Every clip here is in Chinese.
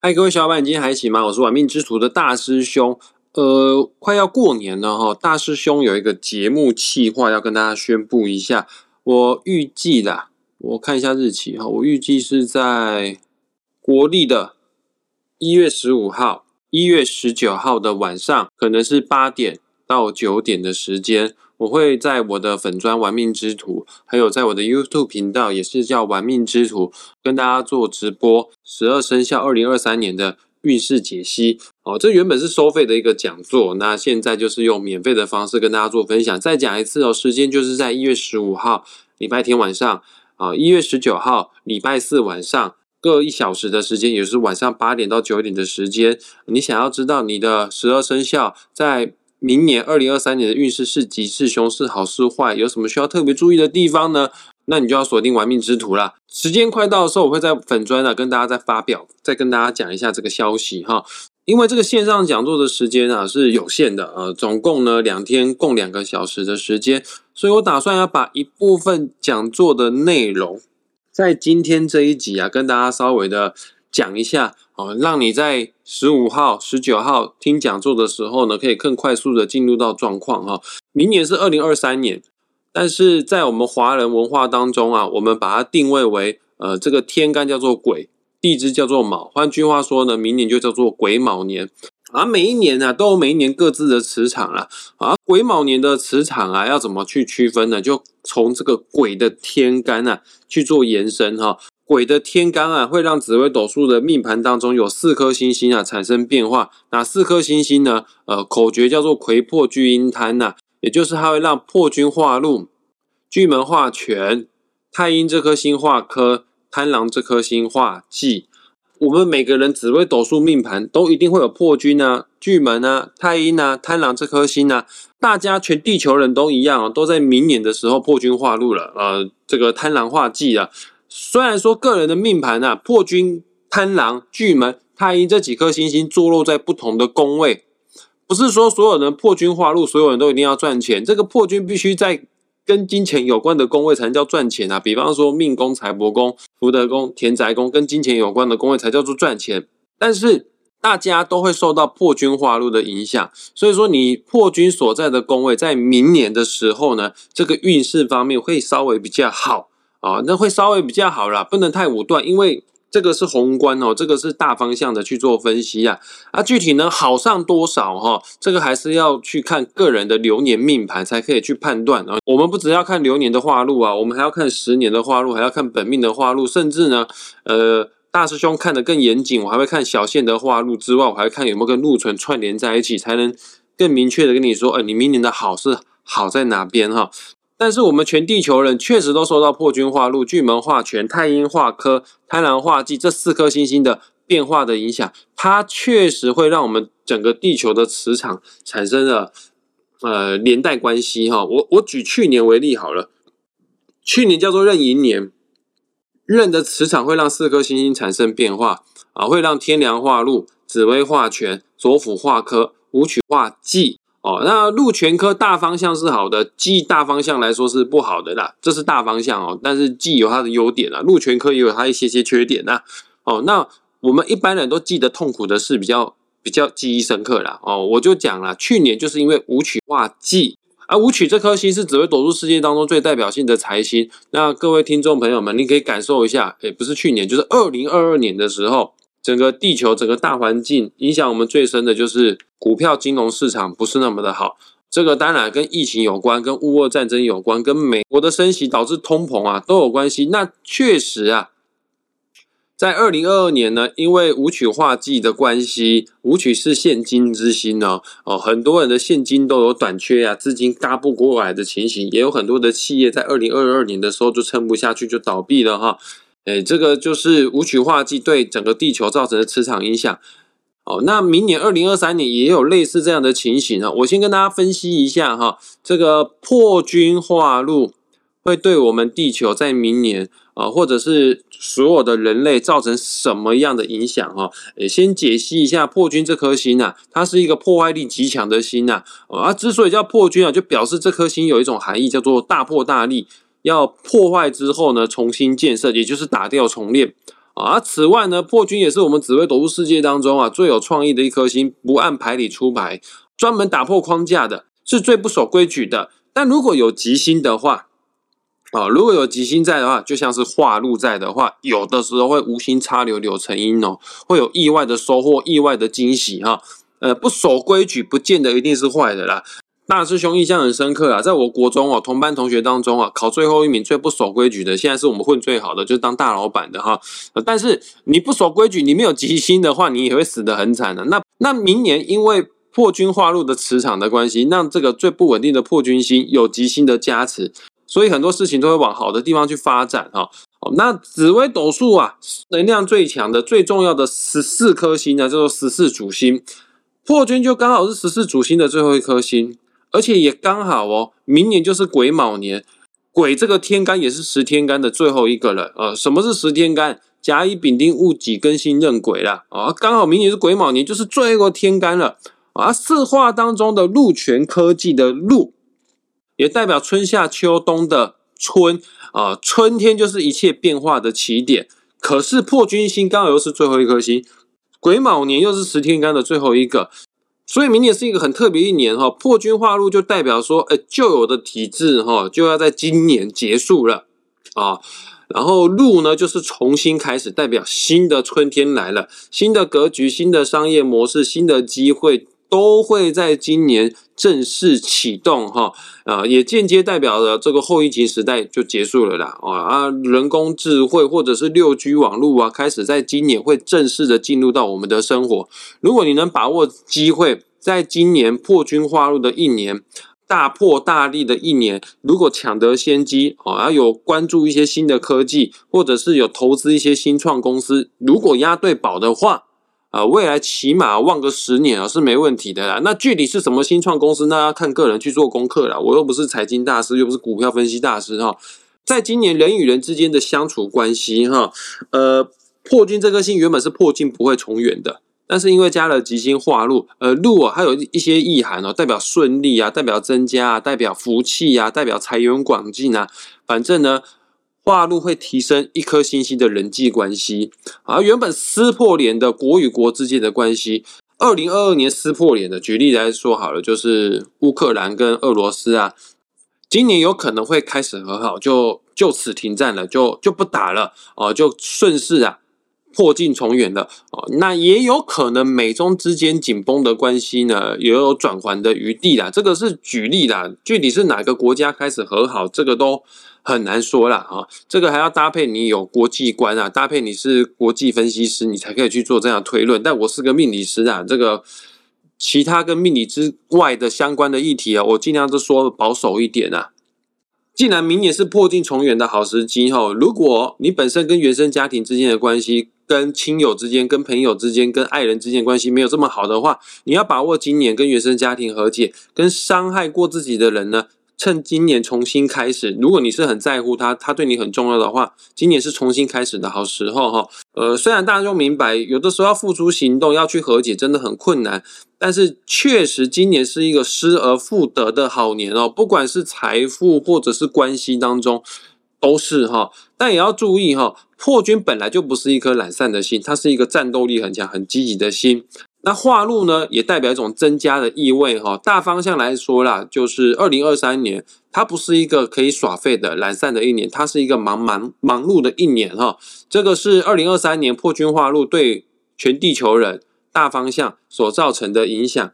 嗨，各位小伙伴，今天还行吗？我是玩命之徒的大师兄。呃，快要过年了哈，大师兄有一个节目计划要跟大家宣布一下。我预计啦，我看一下日期哈，我预计是在国历的一月十五号、一月十九号的晚上，可能是八点到九点的时间。我会在我的粉砖玩命之徒，还有在我的 YouTube 频道，也是叫玩命之徒，跟大家做直播十二生肖二零二三年的运势解析。哦，这原本是收费的一个讲座，那现在就是用免费的方式跟大家做分享。再讲一次哦，时间就是在一月十五号礼拜天晚上，啊，一月十九号礼拜四晚上各一小时的时间，也是晚上八点到九点的时间。你想要知道你的十二生肖在？明年二零二三年的运势是吉是凶是好是坏，有什么需要特别注意的地方呢？那你就要锁定玩命之徒啦。时间快到的时候，我会在粉砖啊跟大家再发表，再跟大家讲一下这个消息哈。因为这个线上讲座的时间啊是有限的，呃，总共呢两天共两个小时的时间，所以我打算要把一部分讲座的内容，在今天这一集啊跟大家稍微的。讲一下哦，让你在十五号、十九号听讲座的时候呢，可以更快速的进入到状况哈。明年是二零二三年，但是在我们华人文化当中啊，我们把它定位为呃，这个天干叫做癸，地支叫做卯。换句话说呢，明年就叫做癸卯年。啊，每一年呢都有每一年各自的磁场啊。啊，癸卯年的磁场啊，要怎么去区分呢？就从这个癸的天干啊去做延伸哈。鬼的天干啊，会让紫微斗数的命盘当中有四颗星星啊产生变化。哪四颗星星呢？呃，口诀叫做魁破巨阴贪呐，也就是它会让破军化禄，巨门化权，太阴这颗星化科，贪狼这颗星化忌。我们每个人紫微斗数命盘都一定会有破军啊、巨门啊、太阴啊、贪狼这颗星啊。大家全地球人都一样啊，都在明年的时候破军化禄了。呃，这个贪狼化忌啊。虽然说个人的命盘啊，破军、贪狼、巨门、太阴这几颗星星坐落在不同的宫位，不是说所有人破军化禄，所有人都一定要赚钱。这个破军必须在跟金钱有关的宫位才能叫赚钱啊。比方说命宫、财帛宫、福德宫、田宅宫，跟金钱有关的宫位才叫做赚钱。但是大家都会受到破军化禄的影响，所以说你破军所在的宫位，在明年的时候呢，这个运势方面会稍微比较好。啊，那会稍微比较好啦，不能太武断，因为这个是宏观哦，这个是大方向的去做分析啊。啊，具体呢好上多少哈，这个还是要去看个人的流年命盘才可以去判断啊。我们不只要看流年的化禄啊，我们还要看十年的化禄，还要看本命的化禄，甚至呢，呃，大师兄看得更严谨，我还会看小线的化路之外，我还会看有没有跟禄存串联在一起，才能更明确的跟你说，呃，你明年的好是好在哪边哈。但是我们全地球人确实都受到破军化禄、巨门化权、太阴化科、贪狼化忌这四颗星星的变化的影响，它确实会让我们整个地球的磁场产生了呃连带关系哈。我我举去年为例好了，去年叫做壬寅年，壬的磁场会让四颗星星产生变化啊，会让天梁化禄、紫微化权、左辅化科、武曲化忌。哦，那禄全科大方向是好的，忌大方向来说是不好的啦，这是大方向哦。但是忌有它的优点啊，禄全科也有它一些些缺点呐。哦，那我们一般人都记得痛苦的事比较比较记忆深刻啦。哦，我就讲了，去年就是因为武曲化忌，而舞曲这颗星是紫微斗数世界当中最代表性的财星。那各位听众朋友们，你可以感受一下，诶，不是去年，就是二零二二年的时候。整个地球整个大环境影响我们最深的就是股票金融市场不是那么的好，这个当然跟疫情有关，跟乌俄战争有关，跟美国的升息导致通膨啊都有关系。那确实啊，在二零二二年呢，因为五曲化忌的关系，五曲是现金之星呢，哦，很多人的现金都有短缺啊，资金嘎不过来的情形，也有很多的企业在二零二二年的时候就撑不下去就倒闭了哈。哎，这个就是五曲化忌对整个地球造成的磁场影响。哦，那明年二零二三年也有类似这样的情形啊。我先跟大家分析一下哈，这个破军化禄会对我们地球在明年啊，或者是所有的人类造成什么样的影响哈？诶，先解析一下破军这颗星啊，它是一个破坏力极强的星呐。啊，之所以叫破军啊，就表示这颗星有一种含义，叫做大破大立。要破坏之后呢，重新建设，也就是打掉重练啊。此外呢，破军也是我们紫微斗数世界当中啊最有创意的一颗星，不按牌理出牌，专门打破框架的，是最不守规矩的。但如果有吉星的话，啊，如果有吉星在的话，就像是化禄在的话，有的时候会无心插柳柳成荫哦，会有意外的收获、意外的惊喜哈。呃，不守规矩，不见得一定是坏的啦。大师兄印象很深刻啊，在我国中哦，同班同学当中啊，考最后一名、最不守规矩的，现在是我们混最好的，就是当大老板的哈。但是你不守规矩，你没有吉星的话，你也会死得很惨的。那那明年因为破军化禄的磁场的关系，让这个最不稳定的破军星有吉星的加持。所以很多事情都会往好的地方去发展哈。哦，那紫微斗数啊，能量最强的、最重要的十四颗星呢，叫做十四主星。破军就刚好是十四主星的最后一颗星，而且也刚好哦，明年就是癸卯年，癸这个天干也是十天干的最后一个了。呃，什么是十天干？甲乙丙丁戊己庚辛壬癸了。啊，刚好明年是癸卯年，就是最后一个天干了。啊，四化当中的禄全科技的禄。也代表春夏秋冬的春啊，春天就是一切变化的起点。可是破军星刚好又是最后一颗星，癸卯年又是十天干的最后一个，所以明年是一个很特别一年哈。破军化禄就代表说，哎，旧有的体制哈就要在今年结束了啊。然后禄呢就是重新开始，代表新的春天来了，新的格局、新的商业模式、新的机会。都会在今年正式启动，哈，啊，也间接代表了这个后疫情时代就结束了啦，啊啊，人工智慧或者是六 G 网络啊，开始在今年会正式的进入到我们的生活。如果你能把握机会，在今年破军化入的一年，大破大立的一年，如果抢得先机，啊，有关注一些新的科技，或者是有投资一些新创公司，如果押对宝的话。啊，未来起码望个十年啊是没问题的啦。那具体是什么新创公司，那要看个人去做功课了。我又不是财经大师，又不是股票分析大师哈。在今年人与人之间的相处关系哈，呃，破军这颗星原本是破镜不会重圆的，但是因为加了吉星化禄，呃，禄啊还有一些意涵哦，代表顺利啊，代表增加啊，代表福气啊，代表财源广进啊，反正呢。化禄会提升一颗星星的人际关系，而原本撕破脸的国与国之间的关系，二零二二年撕破脸的，举例来说好了，就是乌克兰跟俄罗斯啊，今年有可能会开始和好，就就此停战了，就就不打了，哦，就顺势啊。破镜重圆的哦，那也有可能美中之间紧绷的关系呢，也有转圜的余地啦。这个是举例啦，具体是哪个国家开始和好，这个都很难说了啊。这个还要搭配你有国际观啊，搭配你是国际分析师，你才可以去做这样推论。但我是个命理师啊，这个其他跟命理之外的相关的议题啊，我尽量都说保守一点啊。既然明年是破镜重圆的好时机哈，如果你本身跟原生家庭之间的关系，跟亲友之间、跟朋友之间、跟爱人之间关系没有这么好的话，你要把握今年跟原生家庭和解，跟伤害过自己的人呢，趁今年重新开始。如果你是很在乎他，他对你很重要的话，今年是重新开始的好时候哈。呃，虽然大家都明白，有的时候要付出行动，要去和解，真的很困难，但是确实今年是一个失而复得的好年哦，不管是财富或者是关系当中。都是哈，但也要注意哈，破军本来就不是一颗懒散的心，它是一个战斗力很强、很积极的心。那化禄呢，也代表一种增加的意味哈。大方向来说啦，就是二零二三年，它不是一个可以耍废的懒散的一年，它是一个忙忙忙碌的一年哈。这个是二零二三年破军化禄对全地球人大方向所造成的影响。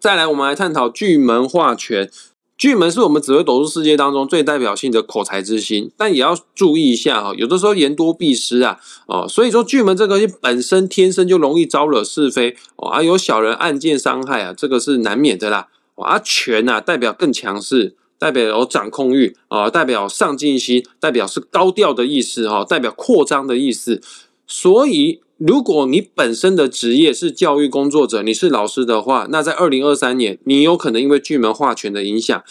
再来，我们来探讨巨门化权。巨门是我们紫微斗数世界当中最代表性的口才之星，但也要注意一下哈，有的时候言多必失啊，哦，所以说巨门这个本身天生就容易招惹是非哦，啊，有小人暗箭伤害啊，这个是难免的啦。啊，权啊代表更强势，代表有掌控欲啊，代表上进心，代表是高调的意思哈，代表扩张的意思，所以。如果你本身的职业是教育工作者，你是老师的话，那在二零二三年，你有可能因为巨门化权的影响，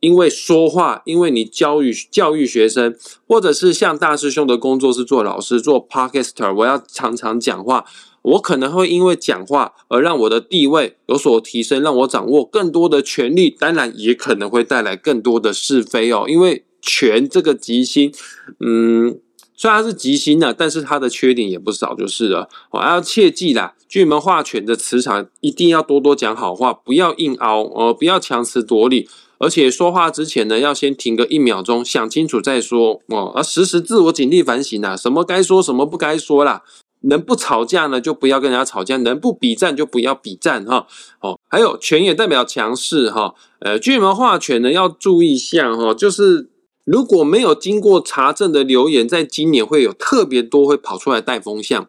因为说话，因为你教育教育学生，或者是像大师兄的工作是做老师做 podcaster，我要常常讲话，我可能会因为讲话而让我的地位有所提升，让我掌握更多的权利，当然也可能会带来更多的是非哦，因为权这个吉星，嗯。虽然是吉星呢，但是它的缺点也不少，就是了。哦，要切记啦，巨门化权的磁场一定要多多讲好话，不要硬凹，呃，不要强词夺理，而且说话之前呢，要先停个一秒钟，想清楚再说。哦，要时时自我警惕反省啊，什么该说，什么不该说啦。能不吵架呢，就不要跟人家吵架；能不比战，就不要比战哈。哦，还有权也代表强势哈。呃，巨门化权呢，要注意一下哈，就是如果没有经过查证的留言，在今年会有特别多会跑出来带风向，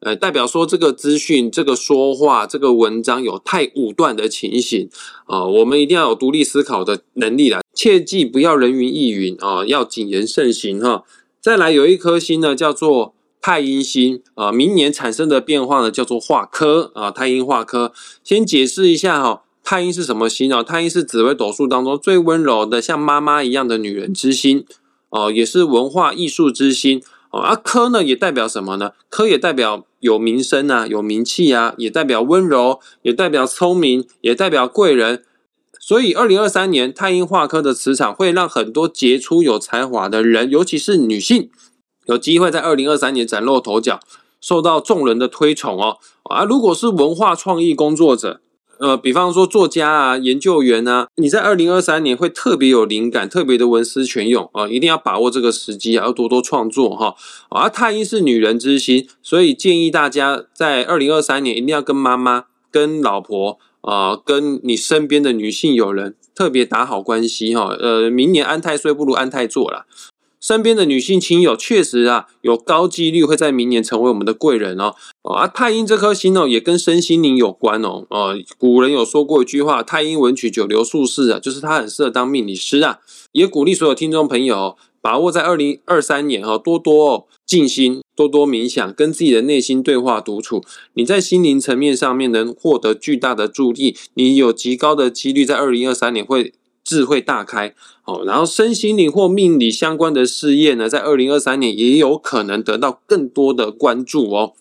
呃，代表说这个资讯、这个说话、这个文章有太武断的情形啊。我们一定要有独立思考的能力啦，切记不要人云亦云啊，要谨言慎行哈。再来有一颗星呢，叫做。太阴星啊，明年产生的变化呢，叫做化科啊。太阴化科，先解释一下哈，太阴是什么星哦？太阴是紫微斗数当中最温柔的，像妈妈一样的女人之星哦，也是文化艺术之星哦。而科呢，也代表什么呢？科也代表有名声啊，有名气啊，也代表温柔，也代表聪明，也代表贵人。所以，二零二三年太阴化科的磁场会让很多杰出有才华的人，尤其是女性。有机会在二零二三年崭露头角，受到众人的推崇哦。啊，如果是文化创意工作者，呃，比方说作家啊、研究员啊，你在二零二三年会特别有灵感，特别的文思泉涌啊，一定要把握这个时机，要多多创作哈。啊，太阴是女人之心，所以建议大家在二零二三年一定要跟妈妈、跟老婆啊、跟你身边的女性友人特别打好关系哈。呃，明年安太岁不如安太做了。身边的女性亲友确实啊，有高几率会在明年成为我们的贵人哦。啊，太阴这颗星哦，也跟身心灵有关哦。哦，古人有说过一句话：“太阴文曲，九流术士啊，就是他很适合当命理师啊。”也鼓励所有听众朋友把握在二零二三年哈，多多静心，多多冥想，跟自己的内心对话独处。你在心灵层面上面能获得巨大的助力，你有极高的几率在二零二三年会。智慧大开，哦，然后身心灵或命理相关的事业呢，在二零二三年也有可能得到更多的关注哦。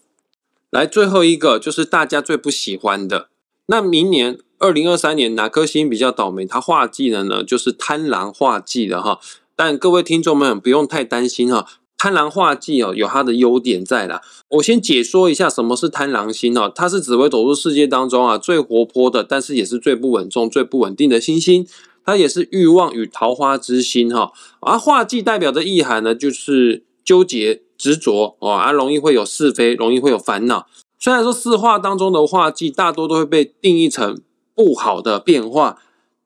来，最后一个就是大家最不喜欢的，那明年二零二三年哪颗星比较倒霉？它化忌的呢，就是贪狼化忌的哈。但各位听众们不用太担心哈，贪狼化忌哦，有它的优点在啦。我先解说一下什么是贪狼星哦，它是紫微斗数世界当中啊最活泼的，但是也是最不稳重、最不稳定的星星。它也是欲望与桃花之心哈，而画忌代表的意涵呢，就是纠结、执着哦，而容易会有是非，容易会有烦恼。虽然说四化当中的画忌大多都会被定义成不好的变化，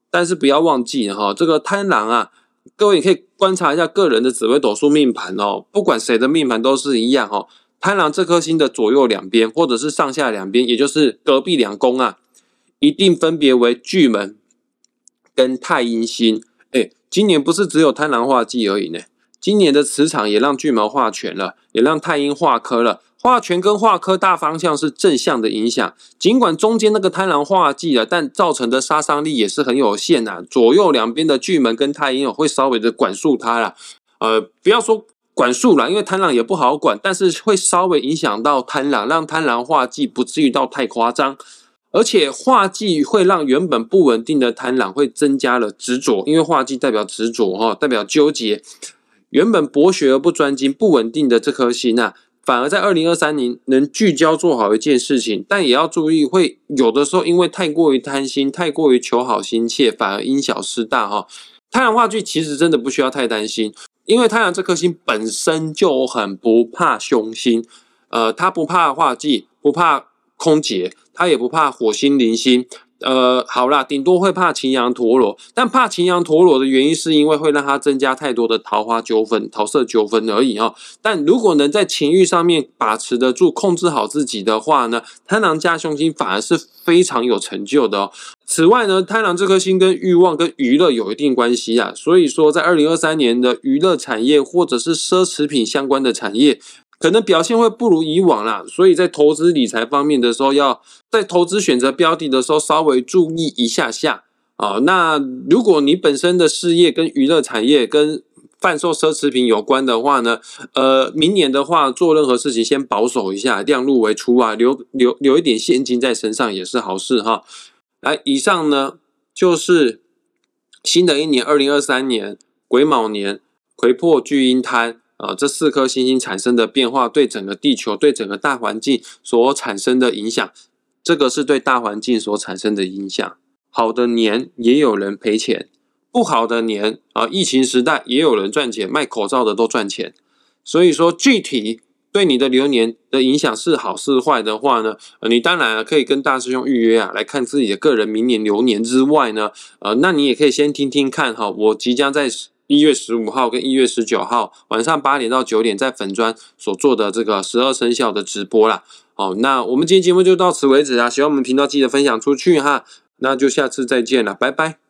但是不要忘记哈，这个贪狼啊，各位你可以观察一下个人的紫微斗数命盘哦，不管谁的命盘都是一样哦。贪狼这颗星的左右两边，或者是上下两边，也就是隔壁两宫啊，一定分别为巨门。跟太阴星，哎，今年不是只有贪狼化忌而已呢。今年的磁场也让巨门化权了，也让太阴化科了。化权跟化科大方向是正向的影响，尽管中间那个贪狼化忌了，但造成的杀伤力也是很有限呐。左右两边的巨门跟太阴，会稍微的管束它了。呃，不要说管束了，因为贪狼也不好管，但是会稍微影响到贪狼，让贪狼化忌不至于到太夸张。而且画忌会让原本不稳定的贪婪会增加了执着，因为画忌代表执着哈，代表纠结。原本博学而不专精、不稳定的这颗心啊，反而在二零二三年能聚焦做好一件事情，但也要注意，会有的时候因为太过于贪心、太过于求好心切，反而因小失大哈。太阳画剧其实真的不需要太担心，因为太阳这颗星本身就很不怕凶星，呃，他不怕画忌，不怕空劫。他也不怕火星、零星，呃，好啦，顶多会怕擎羊陀螺，但怕擎羊陀螺的原因是因为会让他增加太多的桃花纠纷、桃色纠纷而已哈。但如果能在情欲上面把持得住、控制好自己的话呢，贪狼加凶星反而是非常有成就的哦。此外呢，贪狼这颗星跟欲望、跟娱乐有一定关系啊，所以说在二零二三年的娱乐产业或者是奢侈品相关的产业。可能表现会不如以往啦，所以在投资理财方面的时候，要在投资选择标的的时候稍微注意一下下啊。那如果你本身的事业跟娱乐产业跟贩售奢侈品有关的话呢，呃，明年的话做任何事情先保守一下，量入为出啊，留留留一点现金在身上也是好事哈。来，以上呢就是新的一年二零二三年癸卯年，癸破巨婴贪。呃这四颗星星产生的变化对整个地球、对整个大环境所产生的影响，这个是对大环境所产生的影响。好的年也有人赔钱，不好的年啊，疫情时代也有人赚钱，卖口罩的都赚钱。所以说，具体对你的流年的影响是好是坏的话呢，呃，你当然可以跟大师兄预约啊，来看自己的个人明年流年之外呢，呃，那你也可以先听听看哈，我即将在一月十五号跟一月十九号晚上八点到九点在粉砖所做的这个十二生肖的直播啦。哦，那我们今天节目就到此为止啊，喜欢我们频道记得分享出去哈。那就下次再见了，拜拜。